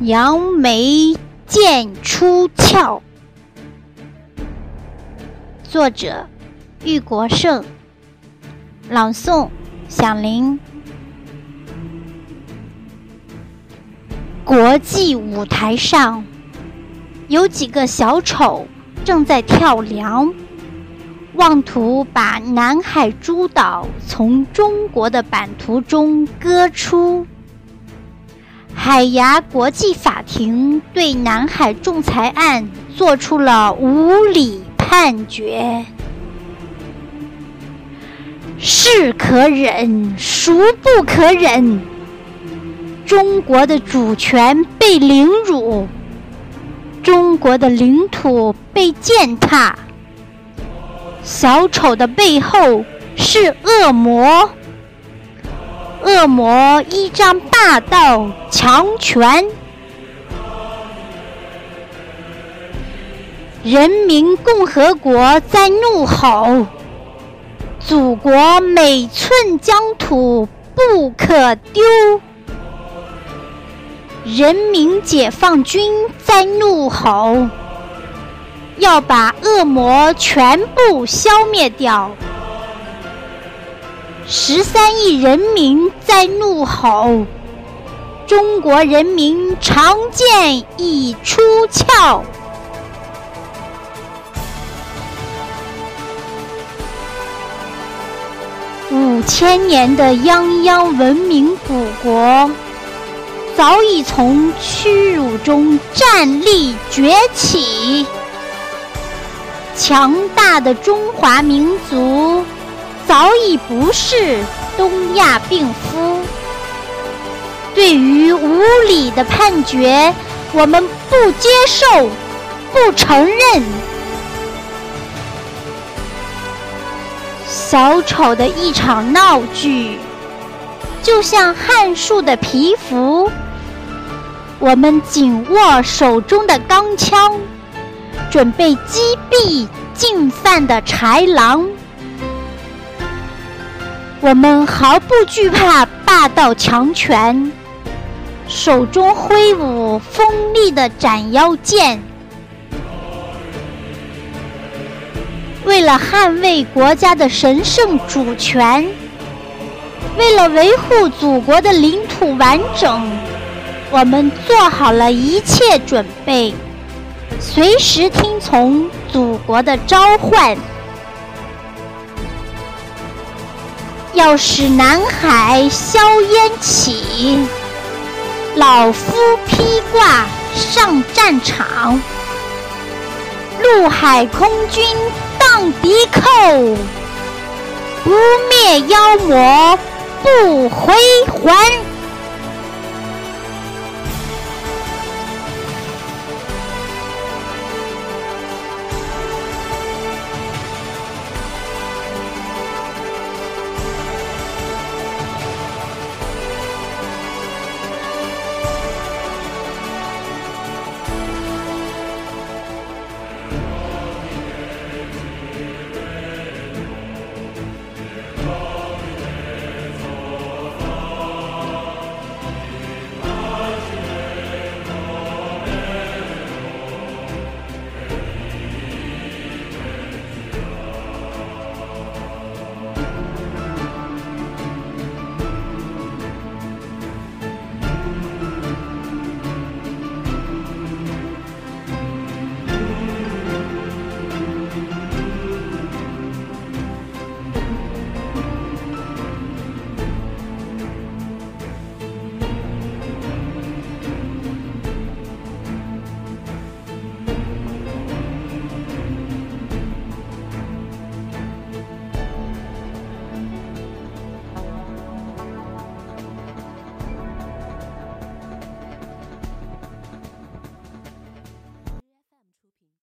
杨梅剑出鞘。作者：玉国胜。朗诵：响铃。国际舞台上，有几个小丑正在跳梁，妄图把南海诸岛从中国的版图中割出。海牙国际法庭对南海仲裁案作出了无理判决，是可忍，孰不可忍？中国的主权被凌辱，中国的领土被践踏，小丑的背后是恶魔。恶魔依仗霸道强权，人民共和国在怒吼，祖国每寸疆土不可丢。人民解放军在怒吼，要把恶魔全部消灭掉。十三亿人民在怒吼，中国人民长剑已出鞘。五千年的泱泱文明古国，早已从屈辱中站立崛起。强大的中华民族。早已不是东亚病夫。对于无理的判决，我们不接受，不承认。小丑的一场闹剧，就像汉树的皮肤。我们紧握手中的钢枪，准备击毙进犯的豺狼。我们毫不惧怕霸道强权，手中挥舞锋利的斩妖剑。为了捍卫国家的神圣主权，为了维护祖国的领土完整，我们做好了一切准备，随时听从祖国的召唤。要使南海硝烟起，老夫披挂上战场，陆海空军荡敌寇，不灭妖魔不回还。